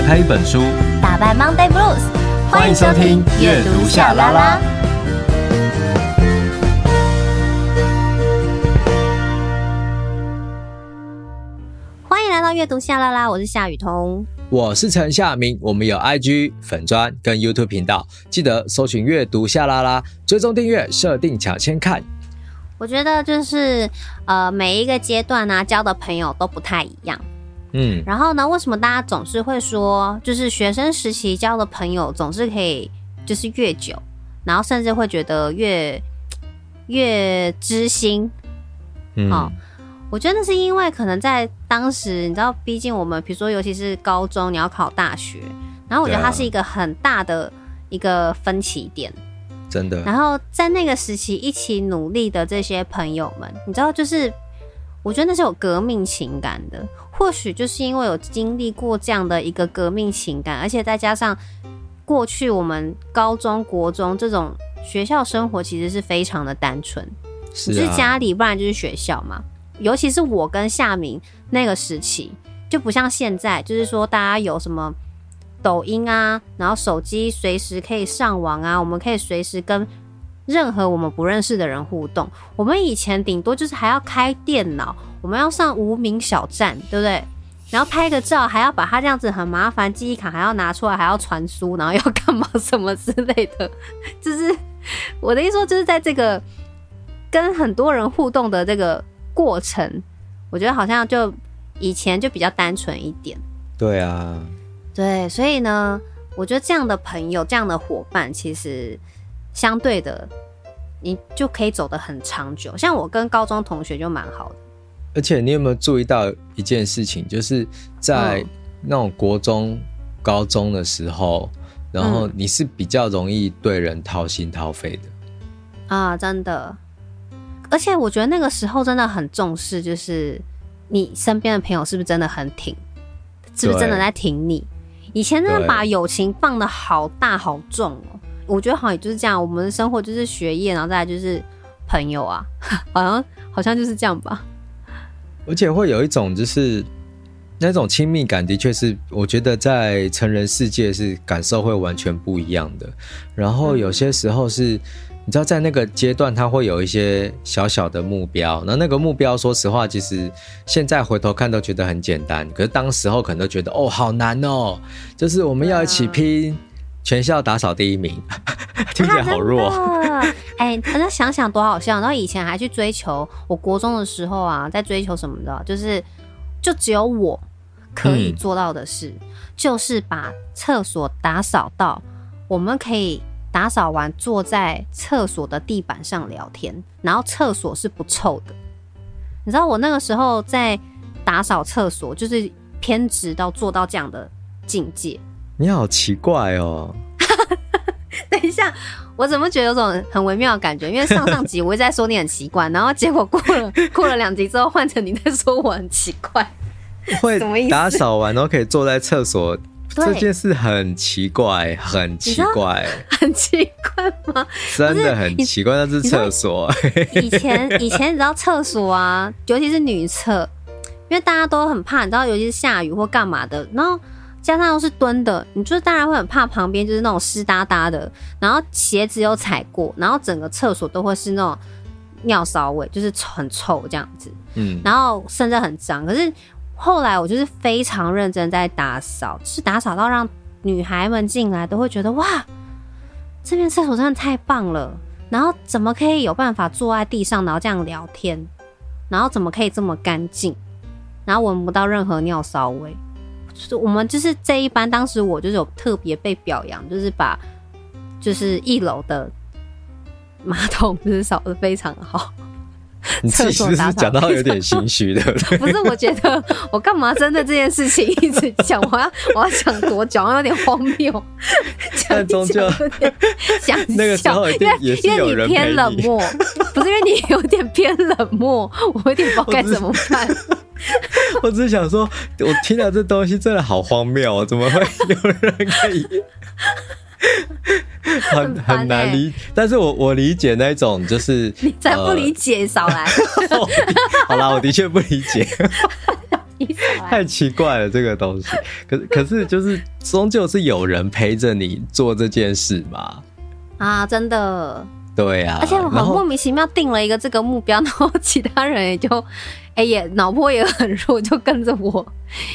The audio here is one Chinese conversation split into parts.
打开一本书，打败 Monday Blues。欢迎收听阅读夏拉拉。欢迎来到阅读夏拉拉，我是夏雨桐，我是陈夏明。我们有 IG 粉专跟 YouTube 频道，记得搜寻阅读夏拉拉，追踪订阅，设定抢先看。我觉得就是呃，每一个阶段呢、啊，交的朋友都不太一样。嗯，然后呢，为什么大家总是会说，就是学生时期交的朋友总是可以就是越久，然后甚至会觉得越越知心？嗯，哦，我觉得那是因为可能在当时，你知道，毕竟我们比如说，尤其是高中，你要考大学，然后我觉得它是一个很大的一个分歧点。真的。然后在那个时期一起努力的这些朋友们，你知道，就是我觉得那是有革命情感的。或许就是因为有经历过这样的一个革命情感，而且再加上过去我们高中国中这种学校生活其实是非常的单纯，是、啊、是家里，不然就是学校嘛。尤其是我跟夏明那个时期，就不像现在，就是说大家有什么。抖音啊，然后手机随时可以上网啊，我们可以随时跟任何我们不认识的人互动。我们以前顶多就是还要开电脑，我们要上无名小站，对不对？然后拍个照还要把它这样子很麻烦，记忆卡还要拿出来，还要传输，然后要干嘛什么之类的。就是我的意思说，就是在这个跟很多人互动的这个过程，我觉得好像就以前就比较单纯一点。对啊。对，所以呢，我觉得这样的朋友、这样的伙伴，其实相对的，你就可以走得很长久。像我跟高中同学就蛮好的。而且你有没有注意到一件事情，就是在那种国中、嗯、高中的时候，然后你是比较容易对人掏心掏肺的啊，真的。而且我觉得那个时候真的很重视，就是你身边的朋友是不是真的很挺，是不是真的在挺你。以前真的把友情放的好大好重哦，我觉得好像也就是这样，我们的生活就是学业，然后再来就是朋友啊，好像好像就是这样吧。而且会有一种就是那种亲密感，的确是我觉得在成人世界是感受会完全不一样的。然后有些时候是。你知道，在那个阶段，他会有一些小小的目标。那那个目标，说实话，其实现在回头看都觉得很简单。可是当时候可能都觉得，哦，好难哦，就是我们要一起拼全校打扫第一名，听起来好弱。哎，大家想想多好笑。然后以前还去追求，我国中的时候啊，在追求什么的，就是就只有我可以做到的事，嗯、就是把厕所打扫到我们可以。打扫完，坐在厕所的地板上聊天，然后厕所是不臭的。你知道我那个时候在打扫厕所，就是偏执到做到这样的境界。你好奇怪哦！等一下，我怎么觉得有种很微妙的感觉？因为上上集我一直在说你很奇怪，然后结果过了 过了两集之后，换成你在说我很奇怪。会打扫完然后可以坐在厕所。这件事很奇怪，很奇怪，很奇怪吗？真的很奇怪，那是厕所。以前以前你知道厕所啊，尤其是女厕，因为大家都很怕，你知道，尤其是下雨或干嘛的，然后加上又是蹲的，你就当然会很怕旁边就是那种湿哒哒的，然后鞋子又踩过，然后整个厕所都会是那种尿骚味，就是很臭这样子。嗯，然后甚至很脏，可是。后来我就是非常认真在打扫，就是打扫到让女孩们进来都会觉得哇，这边厕所真的太棒了。然后怎么可以有办法坐在地上，然后这样聊天？然后怎么可以这么干净？然后闻不到任何尿骚味？是我们就是这一班，当时我就是有特别被表扬，就是把就是一楼的马桶就是扫的非常好。你自己是不是讲到有点心虚的？不是，我觉得我干嘛针对这件事情一直讲？我要 我要讲多久？有点荒谬。但终究想那个时候一定也是有人因为你偏冷漠，不是因为你有点偏冷漠，我有点不知道该怎么办。我只是想说，我听到这东西真的好荒谬，怎么会有人可以？很很难理，但是我我理解那种就是 你才不理解，少来。好啦，我的确不理解。太奇怪了，这个东西。可是可是就是终究是有人陪着你做这件事嘛？啊，真的。对呀、啊，而且我很莫名其妙定了一个这个目标，然后其他人也就哎、欸、也脑波也很弱，就跟着我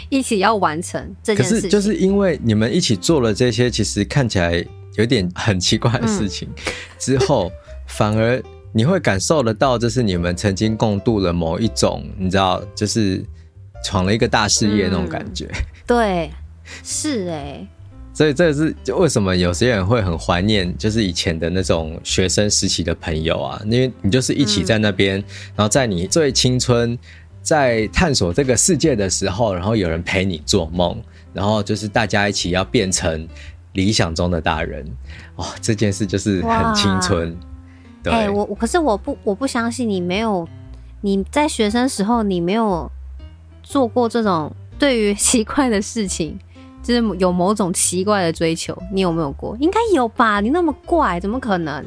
一起要完成这件事情。可是就是因为你们一起做了这些，其实看起来有点 很奇怪的事情，嗯、之后反而你会感受得到，就是你们曾经共度了某一种，你知道，就是闯了一个大事业那种感觉。嗯、对，是哎、欸。所以这是就为什么有些人会很怀念，就是以前的那种学生时期的朋友啊，因为你就是一起在那边，嗯、然后在你最青春，在探索这个世界的时候，然后有人陪你做梦，然后就是大家一起要变成理想中的大人，哇，这件事就是很青春。对，欸、我可是我不我不相信你没有你在学生时候你没有做过这种对于 奇怪的事情。就是有某种奇怪的追求，你有没有过？应该有吧？你那么怪，怎么可能？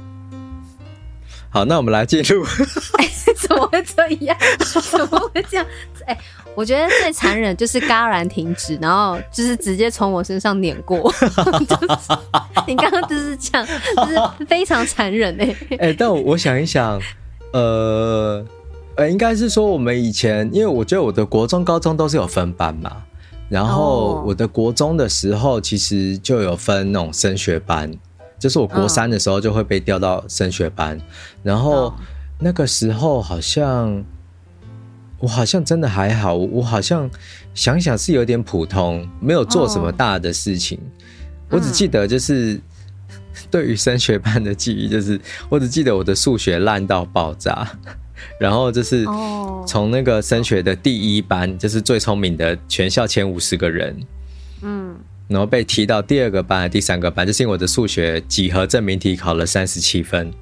好，那我们来进入。哎、欸，怎么会这样？怎么会这样？哎、欸，我觉得最残忍就是戛然停止，然后就是直接从我身上碾过。就是、你刚刚就是这样，就是非常残忍哎、欸。哎、欸，但我我想一想，呃呃，应该是说我们以前，因为我觉得我的国中、高中都是有分班嘛。然后我的国中的时候，其实就有分那种升学班，就是我国三的时候就会被调到升学班。然后那个时候好像我好像真的还好，我好像想想是有点普通，没有做什么大的事情。我只记得就是 对于升学班的记忆，就是我只记得我的数学烂到爆炸。然后就是从那个升学的第一班，就是最聪明的全校前五十个人，嗯，然后被踢到第二个班、第三个班，就是因为我的数学几何证明题考了三十七分，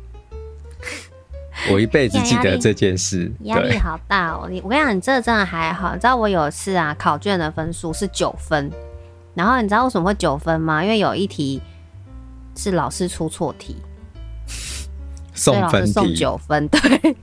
我一辈子记得这件事，压力好大哦！你我跟你讲，你这真的还好。你知道我有一次啊，考卷的分数是九分，然后你知道为什么会九分吗？因为有一题是老师出错题，送分题，送九分，对。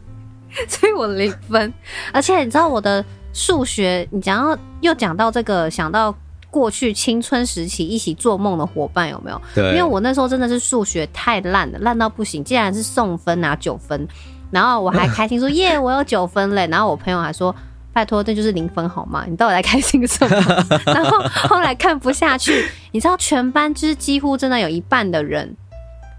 所以我零分，而且你知道我的数学，你讲到又讲到这个，想到过去青春时期一起做梦的伙伴有没有？对，因为我那时候真的是数学太烂了，烂到不行，竟然是送分拿九分，然后我还开心说耶，我有九分嘞，然后我朋友还说拜托，这就是零分好吗？你到底在开心什么？然后后来看不下去，你知道全班就是几乎真的有一半的人，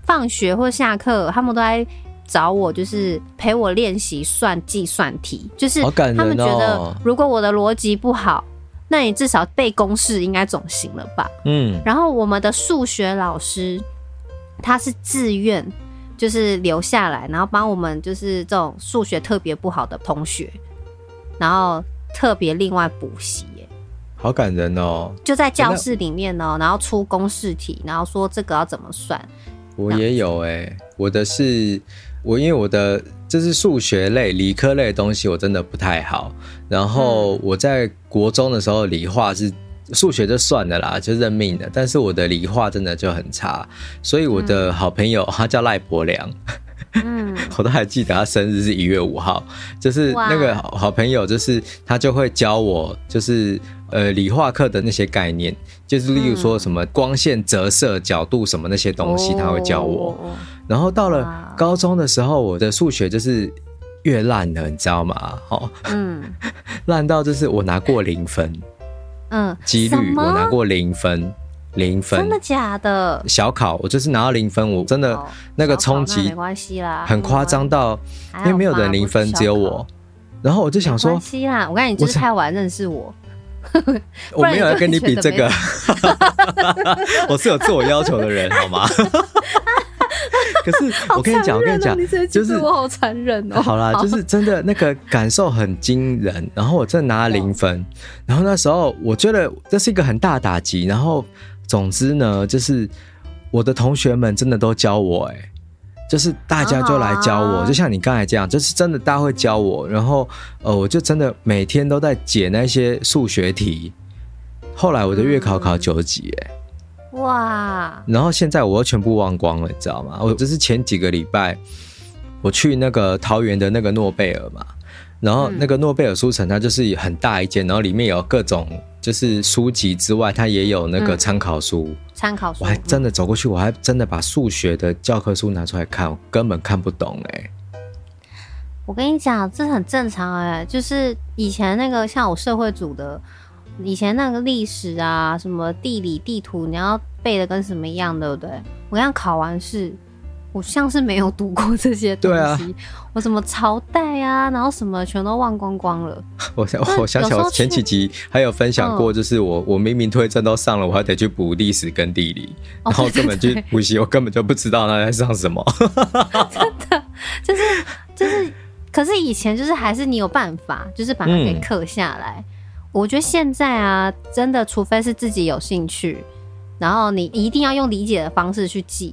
放学或下课他们都在。找我就是陪我练习算计算题，就是他们觉得如果我的逻辑不好，那你至少背公式应该总行了吧？嗯。然后我们的数学老师他是自愿就是留下来，然后帮我们就是这种数学特别不好的同学，然后特别另外补习，好感人哦！就在教室里面呢，然后出公式题，然后说这个要怎么算。我也有哎，我的是。我因为我的这是数学类、理科类的东西，我真的不太好。然后我在国中的时候，理化是数学就算了啦，就认命了。但是我的理化真的就很差，所以我的好朋友他叫赖伯良，嗯，我都还记得他生日是一月五号，就是那个好朋友，就是他就会教我，就是。呃，理化课的那些概念，就是例如说什么光线折射角度什么那些东西，他会教我。然后到了高中的时候，我的数学就是越烂了，你知道吗？哦，嗯，烂到就是我拿过零分，嗯，几率我拿过零分，零分，真的假的？小考我就是拿到零分，我真的那个冲击没关系啦，很夸张到，因为没有人零分，只有我。然后我就想说，没关系啦，我看你就是太晚认识我。我没有要跟你比这个，我是有自我要求的人，好吗？可是我跟你讲，我跟你讲，就是我好残忍哦。好啦，就是真的那个感受很惊人。然后我真的拿了零分，然后那时候我觉得这是一个很大打击。然后总之呢，就是我的同学们真的都教我，哎。就是大家就来教我，就像你刚才这样，就是真的大家会教我，然后呃，我就真的每天都在解那些数学题。后来我的月考考九级，哎，哇！然后现在我又全部忘光了，你知道吗？我这是前几个礼拜我去那个桃园的那个诺贝尔嘛，然后那个诺贝尔书城，它就是很大一间，然后里面有各种就是书籍之外，它也有那个参考书。参考书，我还真的走过去，我还真的把数学的教科书拿出来看，我根本看不懂哎、欸。我跟你讲，这很正常哎、欸，就是以前那个像我社会组的，以前那个历史啊，什么地理地图，你要背的跟什么一样，对不对？我刚考完试。我像是没有读过这些东西，对啊，我什么朝代啊，然后什么全都忘光光了。我想，我想起我前几集还有分享过，就是我、嗯、我明明推证都上了，我还得去补历史跟地理，然后根本就补习，我根本就不知道他在上什么。真的，就是就是，可是以前就是还是你有办法，就是把它给刻下来。嗯、我觉得现在啊，真的，除非是自己有兴趣，然后你一定要用理解的方式去记。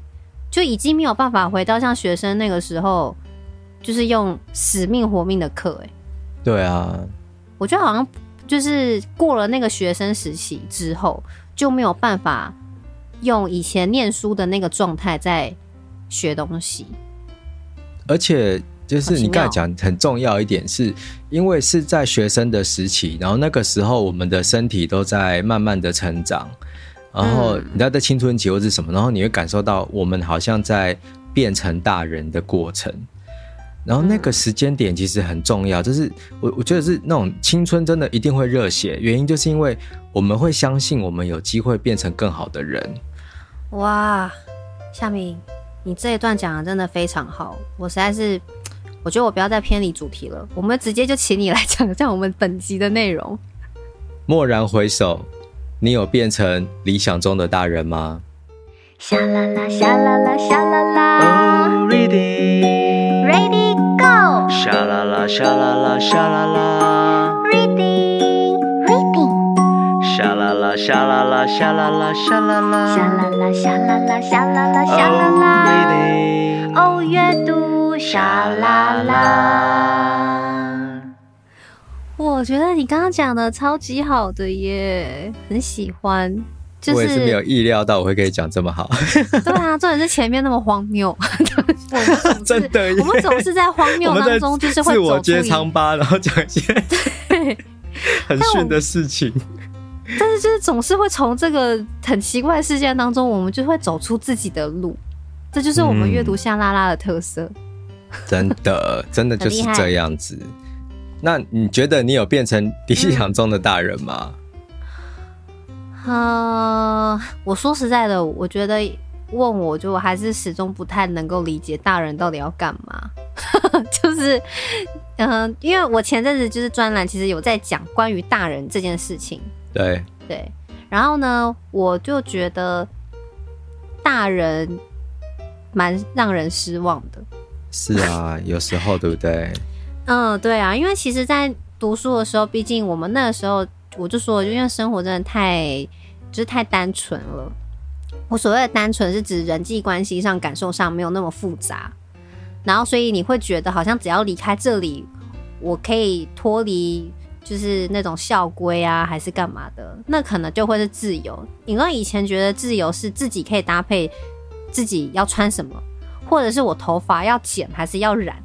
就已经没有办法回到像学生那个时候，就是用死命活命的课，哎，对啊，我觉得好像就是过了那个学生时期之后，就没有办法用以前念书的那个状态在学东西。而且就是你刚才讲很重要一点，是因为是在学生的时期，然后那个时候我们的身体都在慢慢的成长。然后你知道在青春期或是什么，然后你会感受到我们好像在变成大人的过程。然后那个时间点其实很重要，就是我我觉得是那种青春真的一定会热血，原因就是因为我们会相信我们有机会变成更好的人。哇，夏明，你这一段讲的真的非常好，我实在是我觉得我不要再偏离主题了，我们直接就请你来讲讲我们本集的内容。蓦然回首。你有变成理想中的大人吗？沙啦啦，沙啦啦，沙啦啦。Oh, ready, ready, go。沙啦啦，沙啦啦，沙啦啦。Ready, ready。沙啦啦，沙啦啦，沙啦啦，沙啦啦。沙啦啦，沙啦啦，沙啦啦，沙啦啦。Oh, ready。哦，阅读沙啦啦。我觉得你刚刚讲的超级好的耶，很喜欢。就是、我也是没有意料到我会可以讲这么好。对啊，重点是前面那么荒谬。我们真的，我们总是在荒谬当中，就是会自我揭疮疤，然后讲一些对很逊的事情。但，但是就是总是会从这个很奇怪的事件当中，我们就会走出自己的路。这就是我们阅读夏拉拉的特色。嗯、真的，真的就是这样子。那你觉得你有变成理想中的大人吗？嗯，呃，我说实在的，我觉得问我就我还是始终不太能够理解大人到底要干嘛。就是，嗯，呃，因为我前阵子就是专栏，其实有在讲关于大人这件事情。对对，然后呢，我就觉得大人蛮让人失望的。是啊，有时候对不对？嗯，对啊，因为其实，在读书的时候，毕竟我们那个时候，我就说，就因为生活真的太，就是太单纯了。我所谓的单纯，是指人际关系上、感受上没有那么复杂。然后，所以你会觉得，好像只要离开这里，我可以脱离，就是那种校规啊，还是干嘛的，那可能就会是自由。因为以前觉得自由是自己可以搭配自己要穿什么，或者是我头发要剪还是要染。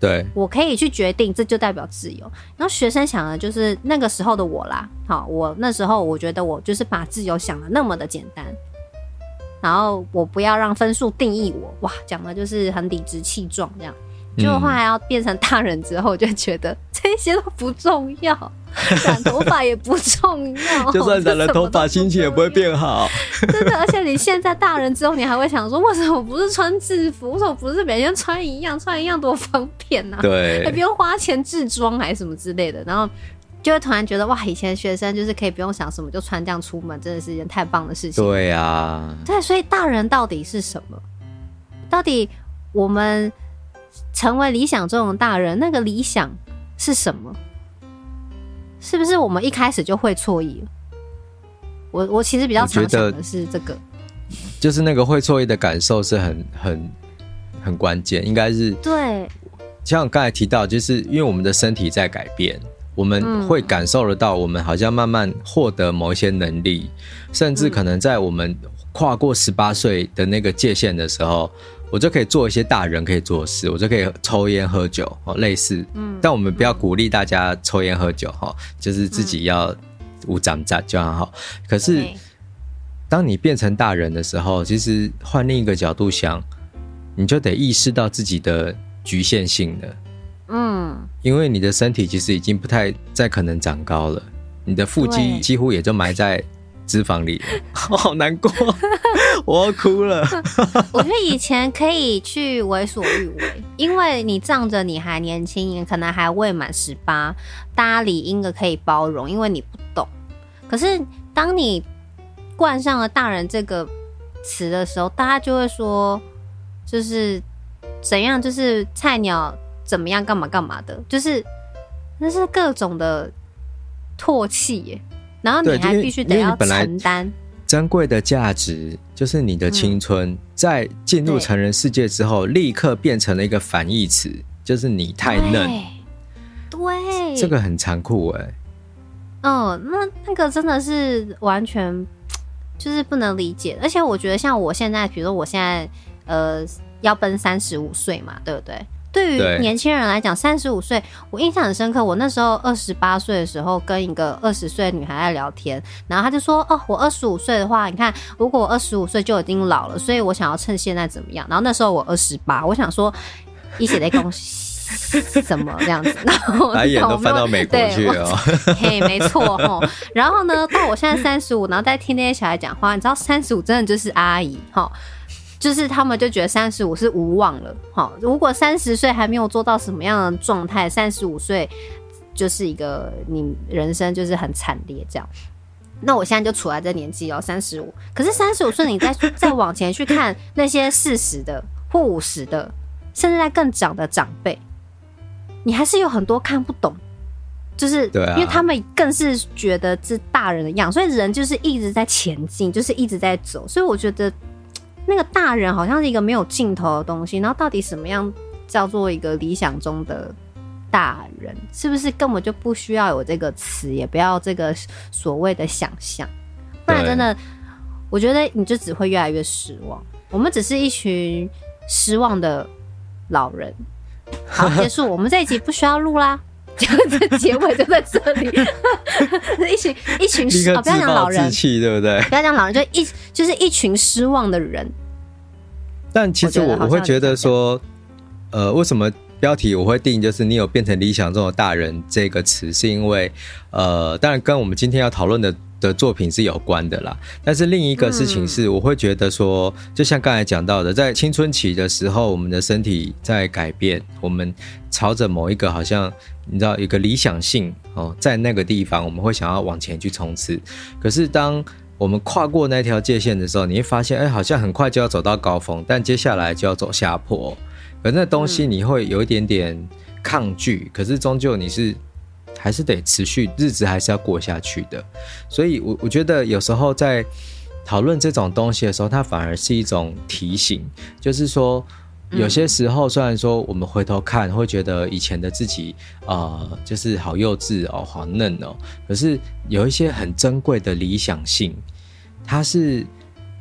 对，我可以去决定，这就代表自由。然后学生想的就是那个时候的我啦。好，我那时候我觉得我就是把自由想的那么的简单，然后我不要让分数定义我。哇，讲的就是很理直气壮这样。结果后来要变成大人之后，就觉得这些都不重要，染头发也不重要，就算染了头发，心情也不会变好。真的，而且你现在大人之后，你还会想说，为什么不是穿制服？为什么不是每天穿一样？穿一样多方便啊！对，还不用花钱制装还是什么之类的。然后就会突然觉得，哇，以前学生就是可以不用想什么就穿这样出门，真的是一件太棒的事情。对呀、啊，对，所以大人到底是什么？到底我们？成为理想中的大人，那个理想是什么？是不是我们一开始就会错意？我我其实比较常想的是这个，就是那个会错意的感受是很很很关键，应该是对。像我刚才提到，就是因为我们的身体在改变，我们会感受得到，我们好像慢慢获得某一些能力，甚至可能在我们跨过十八岁的那个界限的时候，我就可以做一些大人可以做的事，我就可以抽烟喝酒哦，类似。嗯，但我们不要鼓励大家抽烟喝酒哈，就是自己要无长杂就很好。可是，当你变成大人的时候，其实换另一个角度想，你就得意识到自己的局限性了。嗯，因为你的身体其实已经不太再可能长高了，你的腹肌几乎也就埋在脂肪里。我 好难过，我要哭了。我觉得以前可以去为所欲为，因为你仗着你还年轻，你可能还未满十八，大家理应的可以包容，因为你不懂。可是当你冠上了“大人”这个词的时候，大家就会说，就是怎样，就是菜鸟怎么样，干嘛干嘛的，就是那是各种的唾弃耶。然后你还必须得要承担珍贵的价值，就是你的青春，嗯、在进入成人世界之后，立刻变成了一个反义词，就是你太嫩。对，对这个很残酷哎。哦，那那个真的是完全。就是不能理解，而且我觉得像我现在，比如说我现在，呃，要奔三十五岁嘛，对不对？对于年轻人来讲，三十五岁，我印象很深刻。我那时候二十八岁的时候，跟一个二十岁的女孩在聊天，然后她就说：“哦，我二十五岁的话，你看，如果我二十五岁就已经老了，所以我想要趁现在怎么样？”然后那时候我二十八，我想说，一起来恭喜。什么这样子？然后把眼都翻到美国去了。嘿，没错齁。然后呢，到我现在三十五，然后再听那些小孩讲话，你知道三十五真的就是阿姨齁，就是他们就觉得三十五是无望了好。如果三十岁还没有做到什么样的状态，三十五岁就是一个你人生就是很惨烈这样。那我现在就处在这年纪哦，三十五。可是三十五岁，你再 再往前去看那些四十的或五十的，甚至在更长的长辈。你还是有很多看不懂，就是因为他们更是觉得是大人的样，所以人就是一直在前进，就是一直在走。所以我觉得那个大人好像是一个没有尽头的东西。然后到底什么样叫做一个理想中的大人？是不是根本就不需要有这个词，也不要这个所谓的想象？不然真的，我觉得你就只会越来越失望。我们只是一群失望的老人。好，结束。我们这一集不需要录啦，这结尾就在这里。一群一群失哦，不要讲老人，对不对？不要讲老人，就一就是一群失望的人。但其实我我会觉得说，呃，为什么标题我会定就是你有变成理想中的大人这个词，是因为呃，当然跟我们今天要讨论的。的作品是有关的啦，但是另一个事情是，我会觉得说，就像刚才讲到的，在青春期的时候，我们的身体在改变，我们朝着某一个好像你知道一个理想性哦，在那个地方，我们会想要往前去冲刺。可是当我们跨过那条界限的时候，你会发现，哎，好像很快就要走到高峰，但接下来就要走下坡，可那东西你会有一点点抗拒，可是终究你是。还是得持续，日子还是要过下去的。所以我，我我觉得有时候在讨论这种东西的时候，它反而是一种提醒，就是说，有些时候虽然说我们回头看会觉得以前的自己，呃，就是好幼稚哦，好嫩哦，可是有一些很珍贵的理想性，它是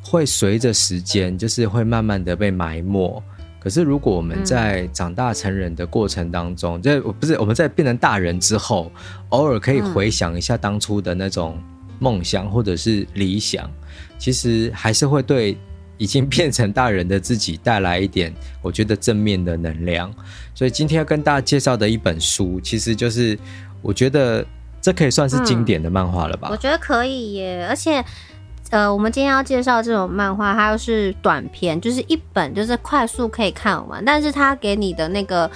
会随着时间，就是会慢慢的被埋没。可是，如果我们在长大成人的过程当中，这、嗯、不是我们在变成大人之后，偶尔可以回想一下当初的那种梦想或者是理想，其实还是会对已经变成大人的自己带来一点我觉得正面的能量。所以今天要跟大家介绍的一本书，其实就是我觉得这可以算是经典的漫画了吧？嗯，我觉得可以耶，而且。呃，我们今天要介绍这种漫画，它又是短篇，就是一本，就是快速可以看完，但是它给你的那个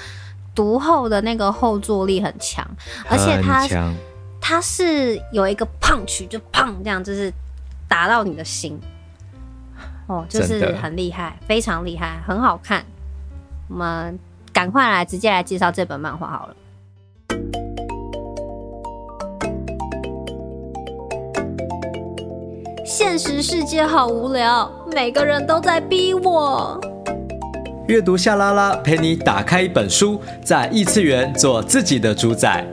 读后的那个后坐力很强，而且它它是有一个 punch，就砰这样，就是打到你的心，哦，就是很厉害，非常厉害，很好看。我们赶快来直接来介绍这本漫画好了。现实世界好无聊，每个人都在逼我。阅读夏拉拉，陪你打开一本书，在异次元做自己的主宰。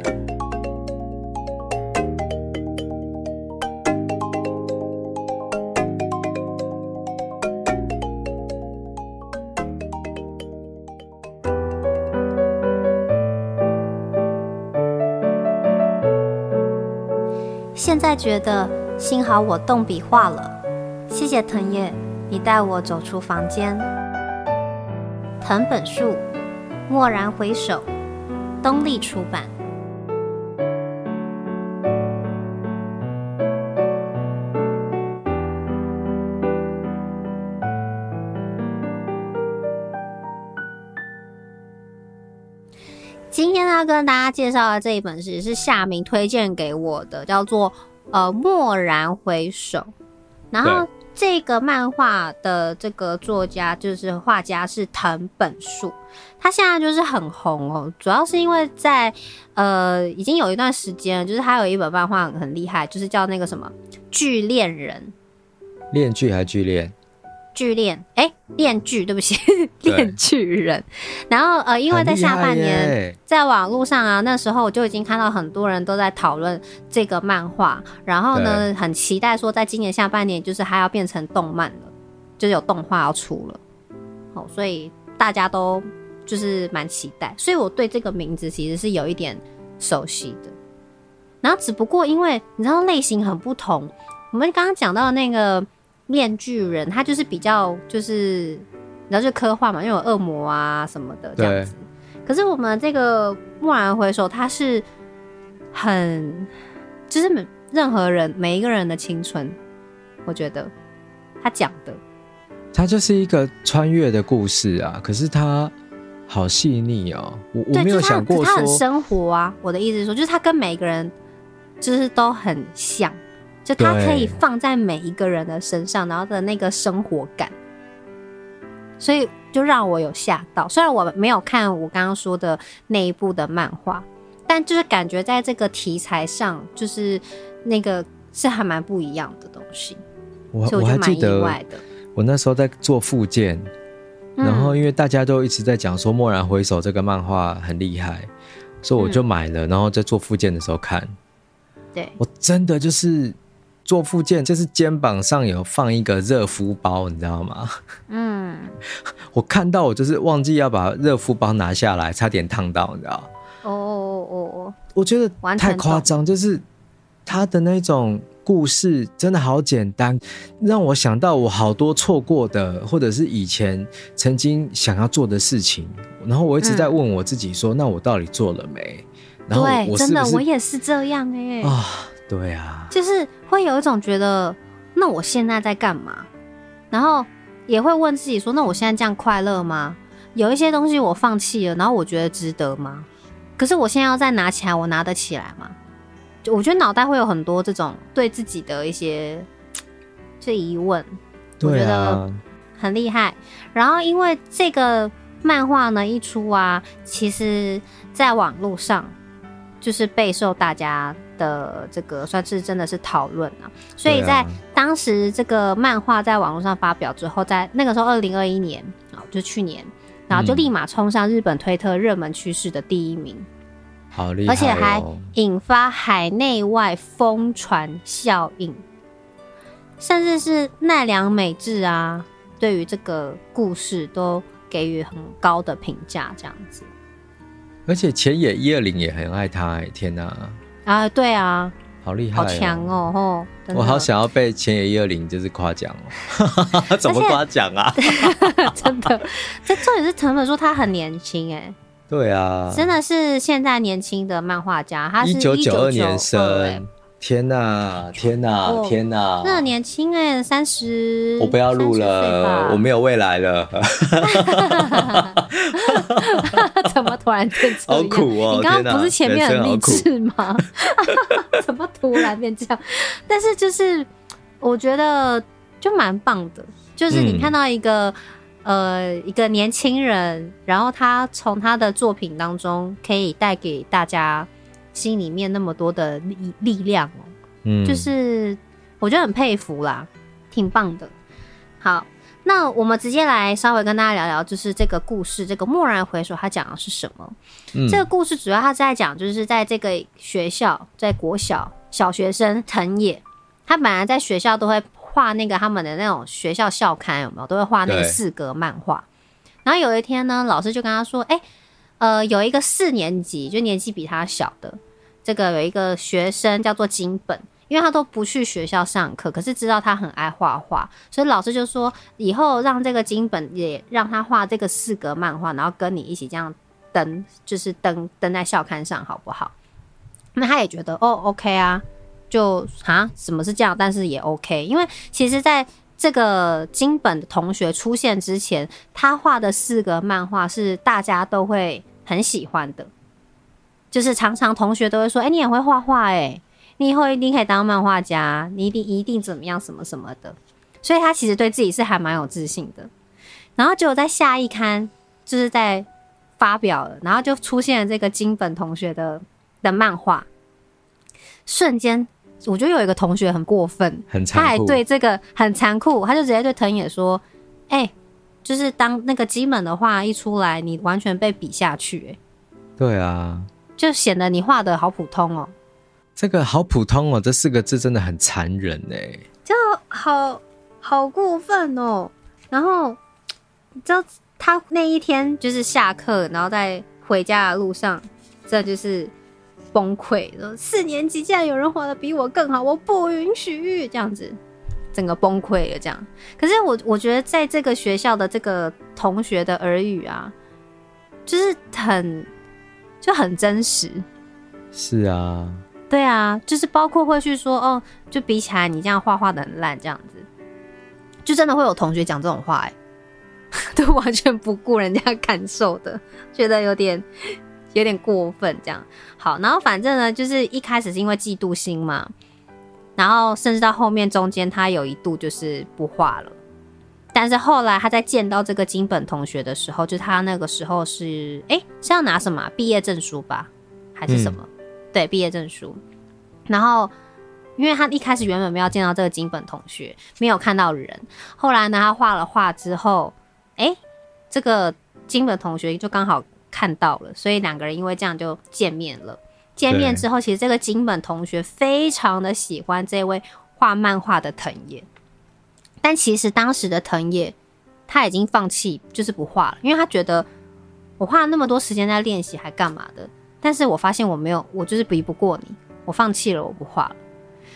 现在觉得。幸好我动笔画了。谢谢藤爷，你带我走出房间。藤本树，蓦然回首，东立出版。今天呢，跟大家介绍的这一本诗是夏明推荐给我的，叫做《呃蓦然回首》。然后这个漫画的这个作家就是画家是藤本树，他现在就是很红哦，主要是因为在呃已经有一段时间了，就是他有一本漫画很厉害，就是叫那个什么《巨恋人》，恋剧还是巨恋？巨恋哎，恋剧，对不起，链锯人。然后呃，因为在下半年，在网络上啊，那时候我就已经看到很多人都在讨论这个漫画，然后呢，很期待说，在今年下半年，就是还要变成动漫了，就是有动画要出了。好，所以大家都就是蛮期待，所以我对这个名字其实是有一点熟悉的。然后只不过因为你知道类型很不同，我们刚刚讲到的那个。链锯人，他就是比较就是，然后就科幻嘛，因为有恶魔啊什么的这样子。可是我们这个蓦然回首，他是很，就是每任何人每一个人的青春，我觉得他讲的，他就是一个穿越的故事啊。可是他好细腻哦，我我没有想过说他很生活啊。我的意思是说，就是他跟每个人就是都很像。就它可以放在每一个人的身上，然后的那个生活感，所以就让我有吓到。虽然我没有看我刚刚说的那一部的漫画，但就是感觉在这个题材上，就是那个是还蛮不一样的东西。我我还记得，我那时候在做复健，然后因为大家都一直在讲说《蓦然回首》这个漫画很厉害，所以我就买了，然后在做复健的时候看。对，我真的就是。做复健就是肩膀上有放一个热敷包，你知道吗？嗯，我看到我就是忘记要把热敷包拿下来，差点烫到，你知道？哦哦哦哦，我觉得太夸张，就是他的那种故事真的好简单，让我想到我好多错过的，或者是以前曾经想要做的事情，然后我一直在问我自己说：“嗯、那我到底做了没？”然后我是是，对，真的我也是这样哎、欸、啊。对啊，就是会有一种觉得，那我现在在干嘛？然后也会问自己说，那我现在这样快乐吗？有一些东西我放弃了，然后我觉得值得吗？可是我现在要再拿起来，我拿得起来吗？就我觉得脑袋会有很多这种对自己的一些 这疑问，我觉得很厉害。然后因为这个漫画呢一出啊，其实在网络上就是备受大家。的这个算是真的是讨论啊，所以在当时这个漫画在网络上发表之后，在那个时候二零二一年啊，就去年，然后就立马冲上日本推特热门趋势的第一名，好厉害，而且还引发海内外疯传效应，甚至是奈良美智啊，对于这个故事都给予很高的评价，这样子。而且前野一二零也很爱他，哎，天哪！啊，对啊，好厉害，哦，好强哦，吼！我好想要被前野一二零就是夸奖哦，怎么夸奖啊？真的，这重点是藤本树他很年轻哎，对啊，真的是现在年轻的漫画家，他是一九九二年生。天呐，天呐，天呐！那很年轻哎，三十。我不要录了，我没有未来了。怎么突然变这样？好苦哦！你刚刚不是前面很励志吗？怎么突然变这样？但是就是我觉得就蛮棒的，就是你看到一个、嗯、呃一个年轻人，然后他从他的作品当中可以带给大家。心里面那么多的力力量哦，嗯，就是我觉得很佩服啦，挺棒的。好，那我们直接来稍微跟大家聊聊，就是这个故事，这个蓦然回首，它讲的是什么？嗯，这个故事主要他在讲，就是在这个学校，在国小小学生藤野，他本来在学校都会画那个他们的那种学校校刊，有没有？都会画那个四格漫画。然后有一天呢，老师就跟他说：“哎、欸，呃，有一个四年级，就年纪比他小的。”这个有一个学生叫做金本，因为他都不去学校上课，可是知道他很爱画画，所以老师就说以后让这个金本也让他画这个四格漫画，然后跟你一起这样登，就是登登在校刊上，好不好？那他也觉得哦，OK 啊，就啊，什么是这样？但是也 OK，因为其实在这个金本的同学出现之前，他画的四格漫画是大家都会很喜欢的，就是常常同学都会说：“哎、欸，你也会画画哎，你以后一定可以当漫画家，你一定一定怎么样，什么什么的。”所以他其实对自己是还蛮有自信的。然后结果在下一刊就是在发表了，然后就出现了这个金本同学的的漫画，瞬间。我觉得有一个同学很过分，很，他还对这个很残酷，他就直接对藤野说：“哎、欸，就是当那个金本的话一出来，你完全被比下去、欸。”哎，对啊，就显得你画的好普通哦、喔。这个好普通哦、喔，这四个字真的很残忍哎、欸，就好好过分哦、喔。然后你知道他那一天就是下课，然后在回家的路上，这就是。崩溃了！四年级竟然有人画的比我更好，我不允许这样子，整个崩溃了。这样，可是我我觉得在这个学校的这个同学的耳语啊，就是很就很真实。是啊，对啊，就是包括会去说哦，就比起来你这样画画的很烂，这样子，就真的会有同学讲这种话，哎，都完全不顾人家感受的，觉得有点。有点过分，这样好，然后反正呢，就是一开始是因为嫉妒心嘛，然后甚至到后面中间，他有一度就是不画了，但是后来他在见到这个金本同学的时候，就他那个时候是哎是要拿什么毕业证书吧，还是什么？嗯、对，毕业证书。然后因为他一开始原本没有见到这个金本同学，没有看到人，后来呢，他画了画之后，哎，这个金本同学就刚好。看到了，所以两个人因为这样就见面了。见面之后，其实这个金本同学非常的喜欢这位画漫画的藤野，但其实当时的藤野他已经放弃，就是不画了，因为他觉得我花了那么多时间在练习，还干嘛的？但是我发现我没有，我就是比不过你，我放弃了，我不画了。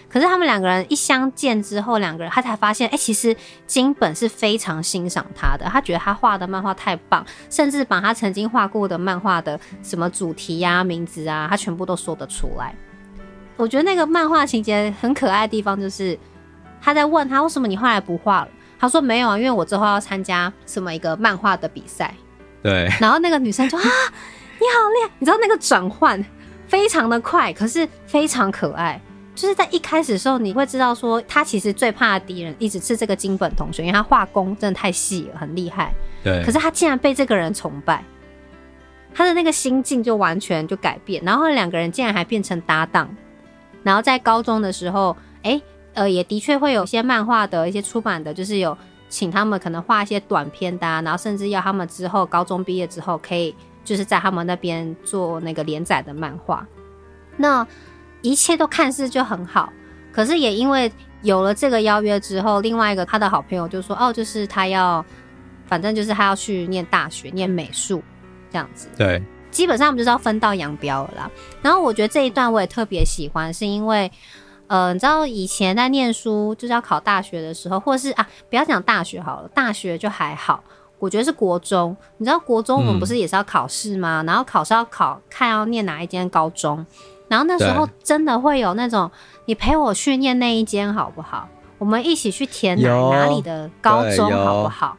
可是他们两个人一相见之后，两个人他才发现，哎、其实金本是非常欣赏他的，他觉得他画的漫画太棒，甚至把他曾经画过的漫画的什么主题呀、名字啊，他全部都说得出来。我觉得那个漫画情节很可爱的地方，就是他在问他为什么你后来不画了，他说没有啊，因为我之后要参加什么一个漫画的比赛。对。然后那个女生就啊，你好厉害，你知道那个转换非常的快，可是非常可爱。就是在一开始的时候，你会知道说他其实最怕的敌人一直是这个金本同学，因为他画工真的太细了，很厉害。对。可是他竟然被这个人崇拜，他的那个心境就完全就改变，然后两个人竟然还变成搭档。然后在高中的时候，哎、欸，呃，也的确会有一些漫画的一些出版的，就是有请他们可能画一些短篇的、啊，然后甚至要他们之后高中毕业之后可以就是在他们那边做那个连载的漫画。那。一切都看似就很好，可是也因为有了这个邀约之后，另外一个他的好朋友就说：“哦，就是他要，反正就是他要去念大学，念美术这样子。”对，基本上我们就是要分道扬镳了啦。然后我觉得这一段我也特别喜欢，是因为，呃，你知道以前在念书就是要考大学的时候，或者是啊，不要讲大学好了，大学就还好。我觉得是国中，你知道国中我们不是也是要考试吗？嗯、然后考试要考，看要念哪一间高中。然后那时候真的会有那种，你陪我去念那一间好不好？我们一起去填哪哪里的高中好不好？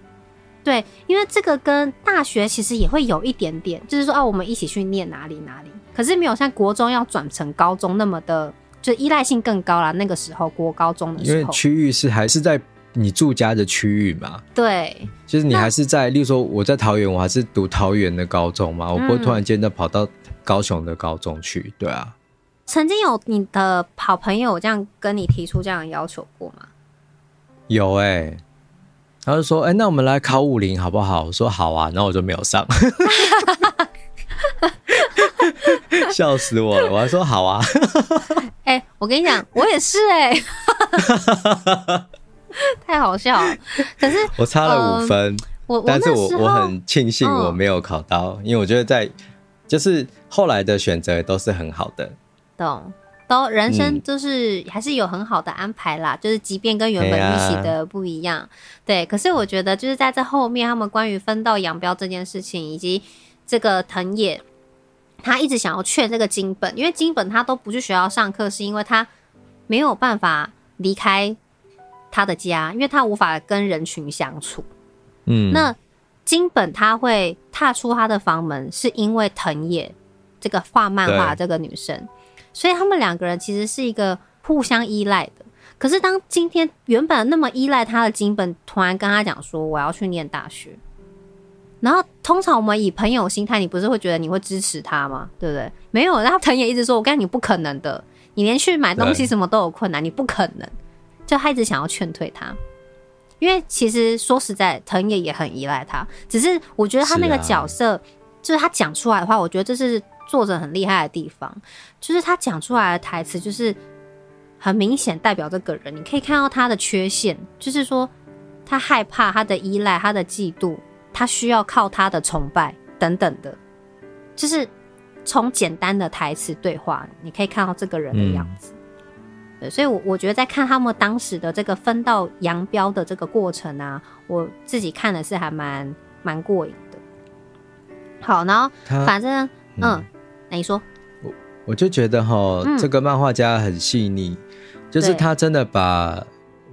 对，对，因为这个跟大学其实也会有一点点，就是说啊，我们一起去念哪里哪里。可是没有像国中要转成高中那么的，就依赖性更高啦。那个时候国高中的时候，因为区域是还是在你住家的区域嘛。对，就是你还是在，例如说我在桃园，我还是读桃园的高中嘛，我不会突然间的跑到高雄的高中去，对啊。曾经有你的好朋友这样跟你提出这样的要求过吗？有哎、欸，他就说：“哎、欸，那我们来考五零好不好？”我说：“好啊。”然后我就没有上，笑死我了！我还说：“好啊。” 哎、欸，我跟你讲，我也是哎、欸，太好笑了。可是 我差了五分，我、呃、但是我我很庆幸我没有考到，嗯、因为我觉得在就是后来的选择都是很好的。懂都人生就是还是有很好的安排啦，嗯、就是即便跟原本预期的不一样，对。可是我觉得就是在这后面，他们关于分道扬镳这件事情，以及这个藤野，他一直想要劝这个金本，因为金本他都不去学校上课，是因为他没有办法离开他的家，因为他无法跟人群相处。嗯，那金本他会踏出他的房门，是因为藤野这个画漫画这个女生。所以他们两个人其实是一个互相依赖的。可是当今天原本那么依赖他的金本突然跟他讲说，我要去念大学，然后通常我们以朋友心态，你不是会觉得你会支持他吗？对不对？没有，然后藤野一直说，我跟你不可能的，你连去买东西什么都有困难，你不可能。就他一直想要劝退他，因为其实说实在，藤野也很依赖他。只是我觉得他那个角色，就是他讲出来的话，我觉得这是。作者很厉害的地方，就是他讲出来的台词，就是很明显代表这个人。你可以看到他的缺陷，就是说他害怕、他的依赖、他的嫉妒，他需要靠他的崇拜等等的。就是从简单的台词对话，你可以看到这个人的样子。嗯、对，所以我我觉得在看他们当时的这个分道扬镳的这个过程啊，我自己看的是还蛮蛮过瘾的。好，然后反正嗯。嗯你说，我我就觉得哈，嗯、这个漫画家很细腻，就是他真的把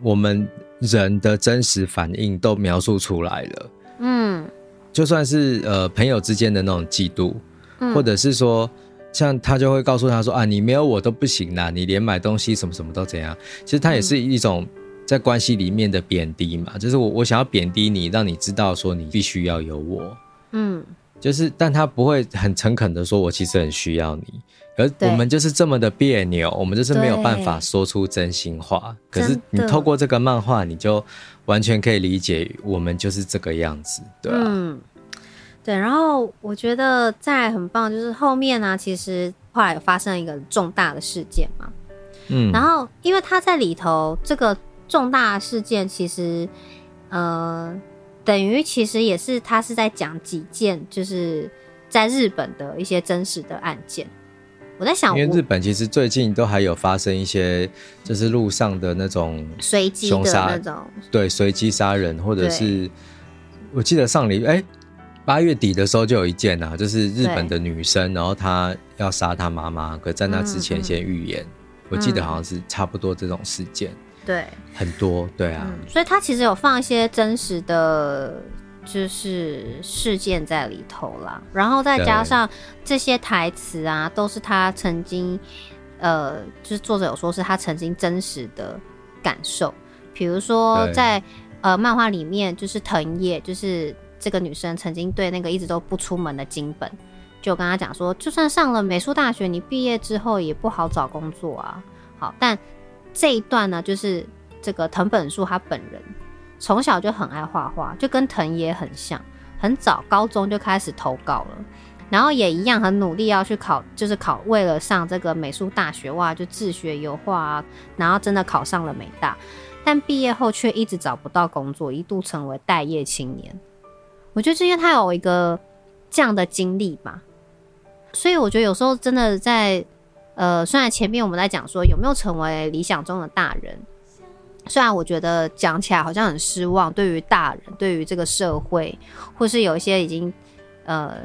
我们人的真实反应都描述出来了。嗯，就算是呃朋友之间的那种嫉妒，嗯、或者是说，像他就会告诉他说啊，你没有我都不行啦，你连买东西什么什么都怎样。其实他也是一种在关系里面的贬低嘛，就是我我想要贬低你，让你知道说你必须要有我。嗯。就是，但他不会很诚恳的说，我其实很需要你。而我们就是这么的别扭，我们就是没有办法说出真心话。可是你透过这个漫画，你就完全可以理解，我们就是这个样子，对吧？嗯，对。然后我觉得在很棒，就是后面呢，其实后来有发生一个重大的事件嘛。嗯。然后，因为他在里头这个重大事件，其实，呃。等于其实也是他是在讲几件，就是在日本的一些真实的案件。我在想，因为日本其实最近都还有发生一些，就是路上的那种随机的那种，对，随机杀人，或者是我记得上礼哎八月底的时候就有一件啊，就是日本的女生，然后她要杀她妈妈，可在那之前先预言，嗯嗯我记得好像是差不多这种事件。对，很多对啊、嗯，所以他其实有放一些真实的，就是事件在里头啦，然后再加上这些台词啊，都是他曾经，呃，就是作者有说是他曾经真实的感受，比如说在呃漫画里面，就是藤野，就是这个女生曾经对那个一直都不出门的金本，就跟他讲说，就算上了美术大学，你毕业之后也不好找工作啊，好，但。这一段呢，就是这个藤本树他本人从小就很爱画画，就跟藤野很像，很早高中就开始投稿了，然后也一样很努力要去考，就是考为了上这个美术大学哇，就自学油画啊，然后真的考上了美大，但毕业后却一直找不到工作，一度成为待业青年。我觉得是因为他有一个这样的经历吧，所以我觉得有时候真的在。呃，虽然前面我们在讲说有没有成为理想中的大人，虽然我觉得讲起来好像很失望，对于大人，对于这个社会，或是有一些已经，呃，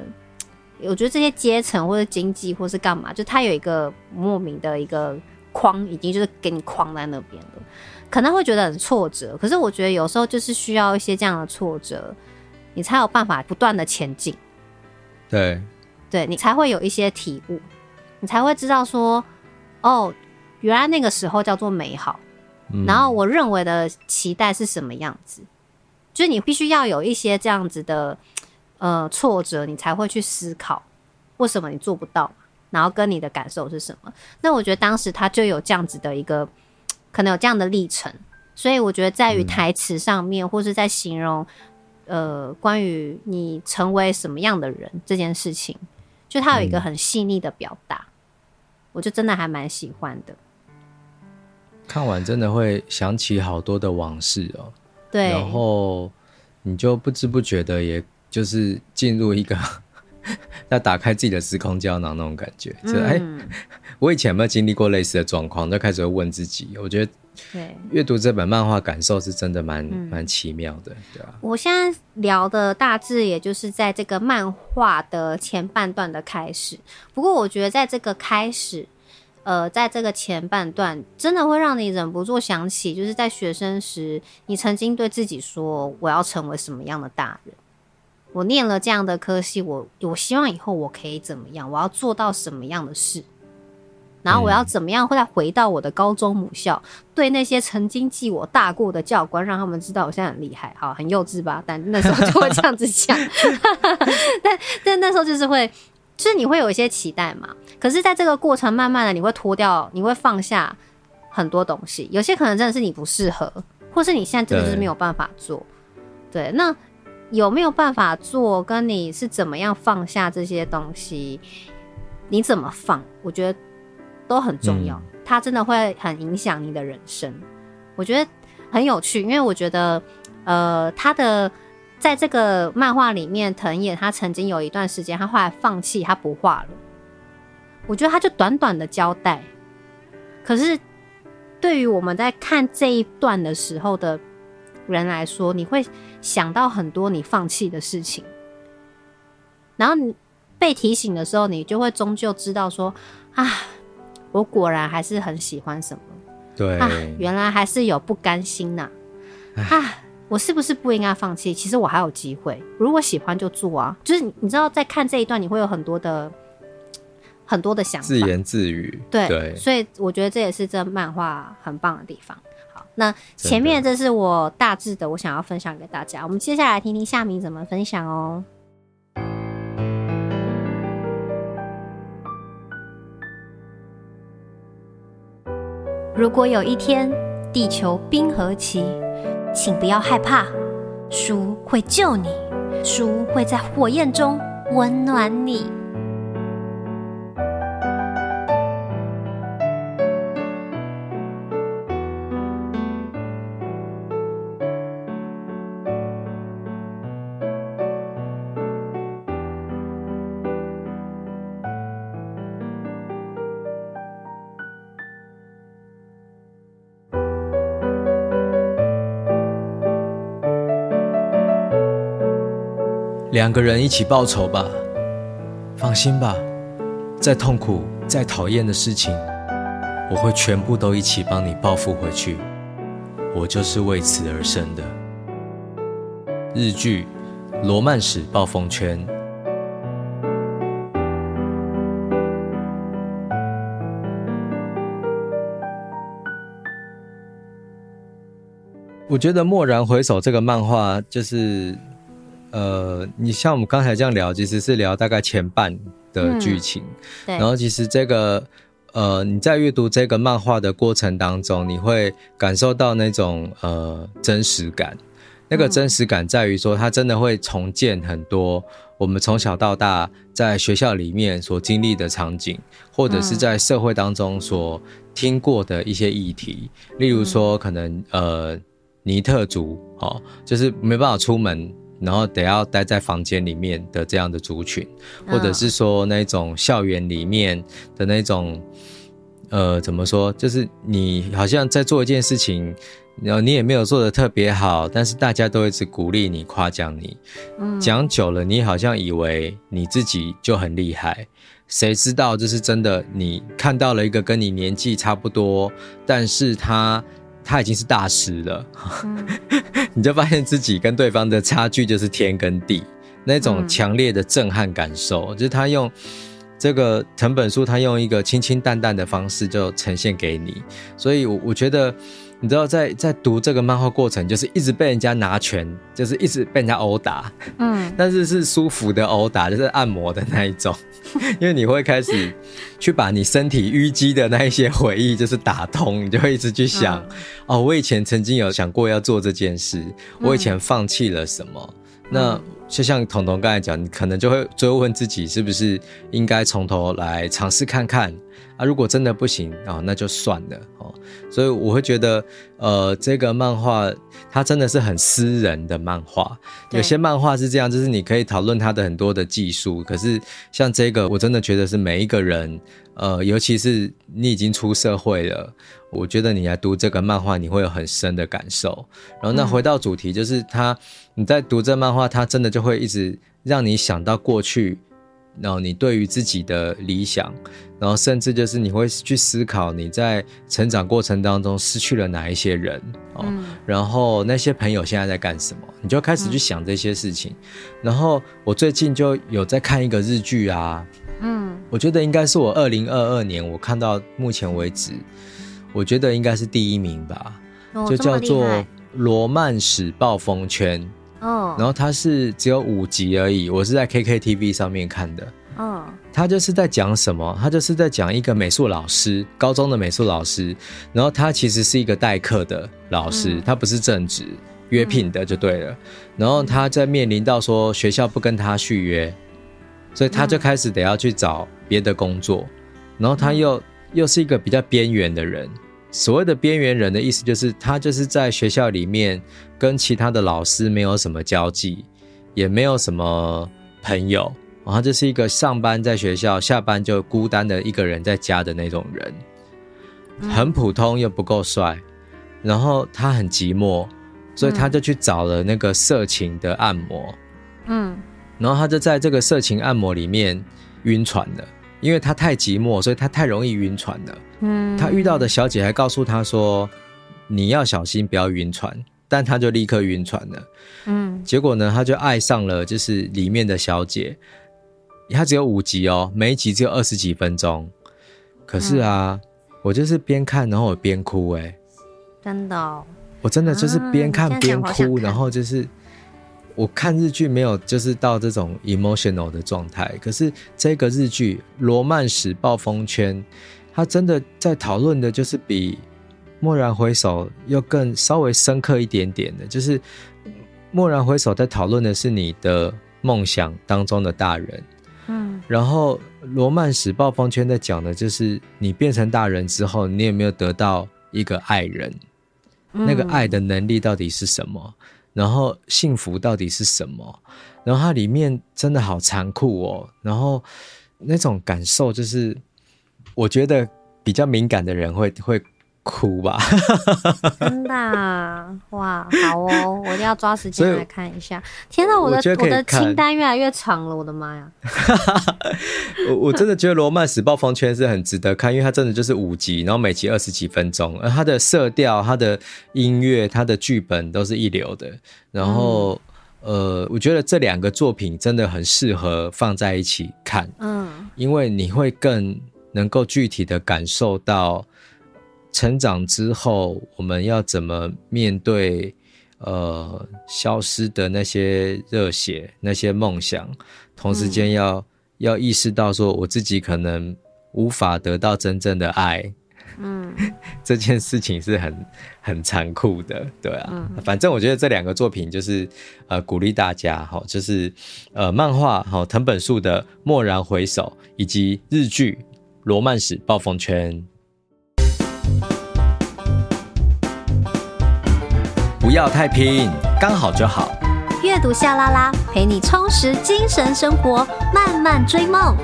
我觉得这些阶层或者经济或是干嘛，就他有一个莫名的一个框，已经就是给你框在那边了，可能会觉得很挫折。可是我觉得有时候就是需要一些这样的挫折，你才有办法不断的前进。对，对你才会有一些体悟。你才会知道说，哦，原来那个时候叫做美好。嗯、然后我认为的期待是什么样子？就是你必须要有一些这样子的呃挫折，你才会去思考为什么你做不到，然后跟你的感受是什么。那我觉得当时他就有这样子的一个可能有这样的历程，所以我觉得在于台词上面，嗯、或是在形容呃关于你成为什么样的人这件事情，就他有一个很细腻的表达。嗯我就真的还蛮喜欢的，看完真的会想起好多的往事哦。对，然后你就不知不觉的，也就是进入一个 要打开自己的时空胶囊那种感觉。就哎、嗯欸，我以前有没有经历过类似的状况？就开始会问自己。我觉得，对，阅读这本漫画感受是真的蛮蛮、嗯、奇妙的，对吧？我现在聊的大致也就是在这个漫画的前半段的开始。不过我觉得在这个开始。呃，在这个前半段，真的会让你忍不住想起，就是在学生时，你曾经对自己说：“我要成为什么样的大人？我念了这样的科系，我我希望以后我可以怎么样？我要做到什么样的事？然后我要怎么样会再回到我的高中母校，对那些曾经记我大过的教官，让他们知道我现在很厉害。好，很幼稚吧？但那时候就会这样子讲，但但那时候就是会。”就是你会有一些期待嘛，可是在这个过程，慢慢的你会脱掉，你会放下很多东西，有些可能真的是你不适合，或是你现在真的就是没有办法做。对，对，那有没有办法做，跟你是怎么样放下这些东西，你怎么放，我觉得都很重要，嗯、它真的会很影响你的人生。我觉得很有趣，因为我觉得，呃，他的。在这个漫画里面，藤野他曾经有一段时间，他后来放弃，他不画了。我觉得他就短短的交代，可是对于我们在看这一段的时候的人来说，你会想到很多你放弃的事情，然后你被提醒的时候，你就会终究知道说啊，我果然还是很喜欢什么，对啊，原来还是有不甘心呐，啊。我是不是不应该放弃？其实我还有机会，如果喜欢就做啊。就是你知道，在看这一段，你会有很多的 很多的想法，自言自语。对，对，所以我觉得这也是这漫画很棒的地方。好，那前面这是我大致的，我想要分享给大家。我们接下来听听夏明怎么分享哦。如果有一天地球冰河期，请不要害怕，书会救你，书会在火焰中温暖你。两个人一起报仇吧，放心吧，再痛苦、再讨厌的事情，我会全部都一起帮你报复回去。我就是为此而生的。日剧《罗曼史暴风圈》。我觉得《蓦然回首》这个漫画就是。呃，你像我们刚才这样聊，其实是聊大概前半的剧情，嗯，然后其实这个呃，你在阅读这个漫画的过程当中，你会感受到那种呃真实感。那个真实感在于说，它真的会重建很多我们从小到大在学校里面所经历的场景，或者是在社会当中所听过的一些议题，例如说可能呃尼特族，哦，就是没办法出门。然后得要待在房间里面的这样的族群，或者是说那种校园里面的那种，呃，怎么说？就是你好像在做一件事情，然后你也没有做得特别好，但是大家都一直鼓励你、夸奖你。嗯，讲久了，你好像以为你自己就很厉害，谁知道这是真的？你看到了一个跟你年纪差不多，但是他。他已经是大师了，嗯、你就发现自己跟对方的差距就是天跟地，那种强烈的震撼感受，嗯、就是他用这个成本书，他用一个清清淡淡的方式就呈现给你，所以我我觉得。你知道在，在在读这个漫画过程，就是一直被人家拿拳，就是一直被人家殴打，嗯，但是是舒服的殴打，就是按摩的那一种，因为你会开始去把你身体淤积的那一些回忆，就是打通，你就会一直去想，嗯、哦，我以前曾经有想过要做这件事，我以前放弃了什么？嗯、那就像彤彤刚才讲，你可能就会追问自己，是不是应该从头来尝试看看。啊，如果真的不行啊，那就算了哦。所以我会觉得，呃，这个漫画它真的是很私人的漫画。有些漫画是这样，就是你可以讨论它的很多的技术，可是像这个，我真的觉得是每一个人，呃，尤其是你已经出社会了，我觉得你来读这个漫画，你会有很深的感受。然后那回到主题，就是它，你在读这漫画，他真的就会一直让你想到过去。然后你对于自己的理想，然后甚至就是你会去思考你在成长过程当中失去了哪一些人哦，嗯、然后那些朋友现在在干什么，你就开始去想这些事情。嗯、然后我最近就有在看一个日剧啊，嗯，我觉得应该是我二零二二年我看到目前为止，我觉得应该是第一名吧，哦、就叫做《罗曼史暴风圈》。哦，然后它是只有五集而已，我是在 KKTV 上面看的。嗯，他就是在讲什么？他就是在讲一个美术老师，高中的美术老师，然后他其实是一个代课的老师，他不是正职约聘的就对了。然后他在面临到说学校不跟他续约，所以他就开始得要去找别的工作。然后他又又是一个比较边缘的人。所谓的边缘人的意思，就是他就是在学校里面跟其他的老师没有什么交际，也没有什么朋友，然后就是一个上班在学校，下班就孤单的一个人在家的那种人，很普通又不够帅，然后他很寂寞，所以他就去找了那个色情的按摩，嗯，然后他就在这个色情按摩里面晕船了。因为他太寂寞，所以他太容易晕船了。嗯，他遇到的小姐还告诉他说：“你要小心，不要晕船。”但他就立刻晕船了。嗯，结果呢，他就爱上了就是里面的小姐。他只有五集哦，每一集只有二十几分钟。可是啊，嗯、我就是边看然后我边哭哎、欸，真的、哦，我真的就是边看边哭，然后就是。我看日剧没有就是到这种 emotional 的状态，可是这个日剧《罗曼史暴风圈》，它真的在讨论的就是比《蓦然回首》又更稍微深刻一点点的，就是《蓦然回首》在讨论的是你的梦想当中的大人，嗯，然后《罗曼史暴风圈》在讲的就是你变成大人之后，你有没有得到一个爱人，那个爱的能力到底是什么？然后幸福到底是什么？然后它里面真的好残酷哦。然后那种感受就是，我觉得比较敏感的人会会。哭吧，真的哇，好哦，我一定要抓时间来看一下。天哪，我的我，我的清单越来越长了，我的妈呀！我我真的觉得《罗曼史暴风圈》是很值得看，因为它真的就是五集，然后每集二十几分钟，而它的色调、它的音乐、它的剧本都是一流的。然后，嗯、呃，我觉得这两个作品真的很适合放在一起看，嗯，因为你会更能够具体的感受到。成长之后，我们要怎么面对呃消失的那些热血、那些梦想？同时间要、嗯、要意识到，说我自己可能无法得到真正的爱。嗯，这件事情是很很残酷的，对啊。嗯、反正我觉得这两个作品就是呃鼓励大家哈，就是呃漫画哈藤本树的《蓦然回首》，以及日剧《罗曼史暴风圈》。不要太拼，刚好就好。阅读夏拉拉，陪你充实精神生活，慢慢追梦。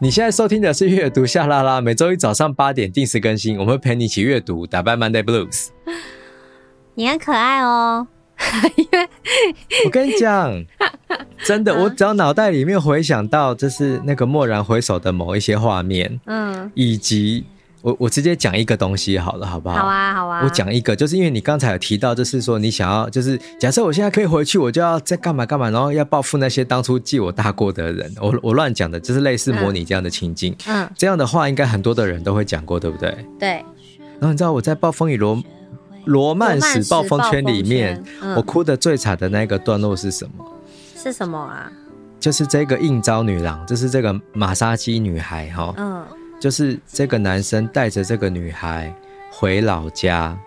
你现在收听的是阅读夏拉拉，每周一早上八点定时更新，我们会陪你一起阅读，打败 Monday Blues。你很可爱哦。因为我跟你讲，真的，我只要脑袋里面回想到就是那个蓦然回首的某一些画面，嗯，以及我我直接讲一个东西好了，好不好？好啊，好啊。我讲一个，就是因为你刚才有提到，就是说你想要，就是假设我现在可以回去，我就要再干嘛干嘛，然后要报复那些当初记我大过的人。我我乱讲的，就是类似模拟这样的情境。嗯，这样的话应该很多的人都会讲过，对不对？对。然后你知道我在《暴风雨罗》。罗曼史暴风圈里面，嗯、我哭的最惨的那个段落是什么？是什么啊？就是这个应招女郎，就是这个马杀鸡女孩哈。嗯，就是这个男生带着这个女孩回老家，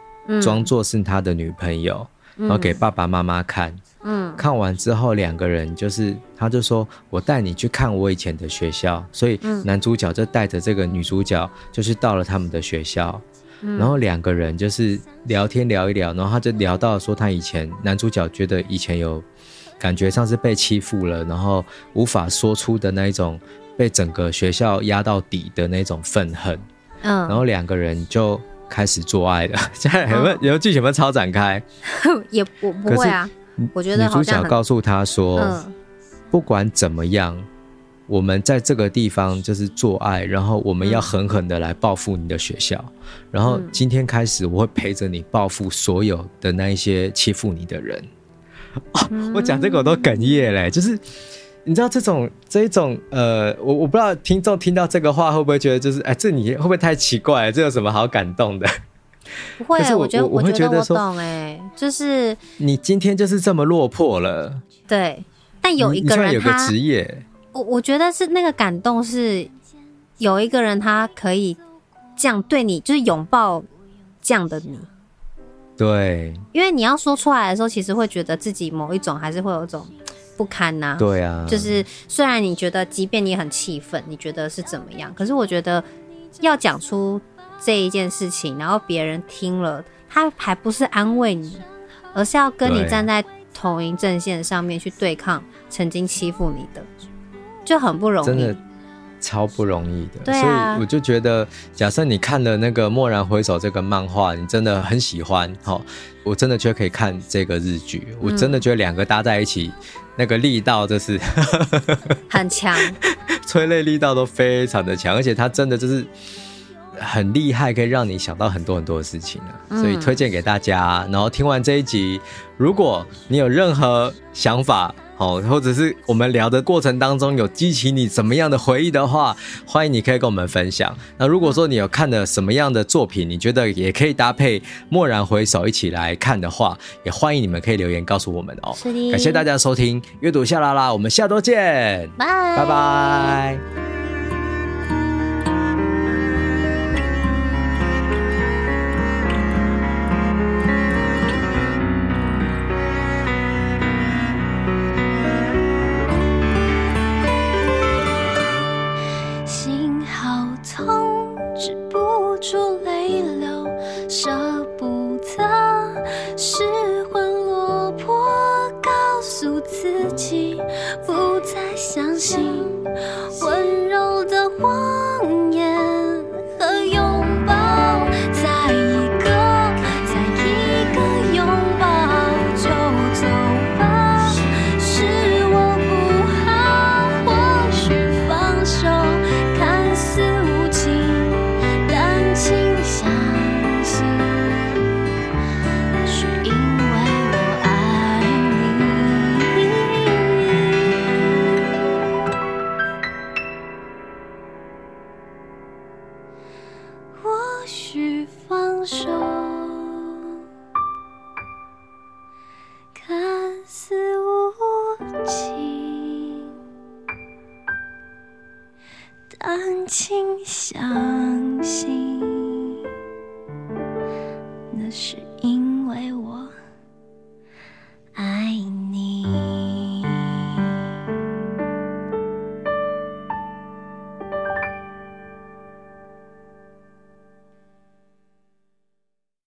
装作是他的女朋友，然后给爸爸妈妈看。嗯，看完之后，两个人就是，他就说：“我带你去看我以前的学校。”所以男主角就带着这个女主角，就是到了他们的学校。然后两个人就是聊天聊一聊，然后他就聊到说他以前，男主角觉得以前有感觉像是被欺负了，然后无法说出的那一种被整个学校压到底的那种愤恨。嗯，然后两个人就开始做爱了。现在有没有有剧情有没有超展开？也不不会啊。我觉得女主角告诉他说：“嗯、不管怎么样，我们在这个地方就是做爱，然后我们要狠狠的来报复你的学校。嗯、然后今天开始，我会陪着你报复所有的那一些欺负你的人。嗯 ”我讲这个我都哽咽嘞，就是你知道这种这一种呃，我我不知道听众听到这个话会不会觉得就是哎，这你会不会太奇怪？这有什么好感动的？不会，我，我觉得我会觉得我懂哎，就是你今天就是这么落魄了。对，但有一个人他有个职业，我我觉得是那个感动是有一个人他可以这样对你，就是拥抱这样的你。对，因为你要说出来的时候，其实会觉得自己某一种还是会有一种不堪呐、啊。对啊，就是虽然你觉得，即便你很气愤，你觉得是怎么样，可是我觉得要讲出。这一件事情，然后别人听了，他还不是安慰你，而是要跟你站在同一阵线上面去对抗曾经欺负你的，就很不容易，真的超不容易的。对啊，所以我就觉得，假设你看了那个《蓦然回首》这个漫画，你真的很喜欢，哦，我真的觉得可以看这个日剧。我真的觉得两个搭在一起，嗯、那个力道就是 很强，催泪力道都非常的强，而且它真的就是。很厉害，可以让你想到很多很多的事情啊，所以推荐给大家。然后听完这一集，如果你有任何想法，哦，或者是我们聊的过程当中有激起你怎么样的回忆的话，欢迎你可以跟我们分享。那如果说你有看了什么样的作品，你觉得也可以搭配《蓦然回首》一起来看的话，也欢迎你们可以留言告诉我们哦。是的。感谢大家收听阅读夏 LaLa，我们下周见，拜拜拜。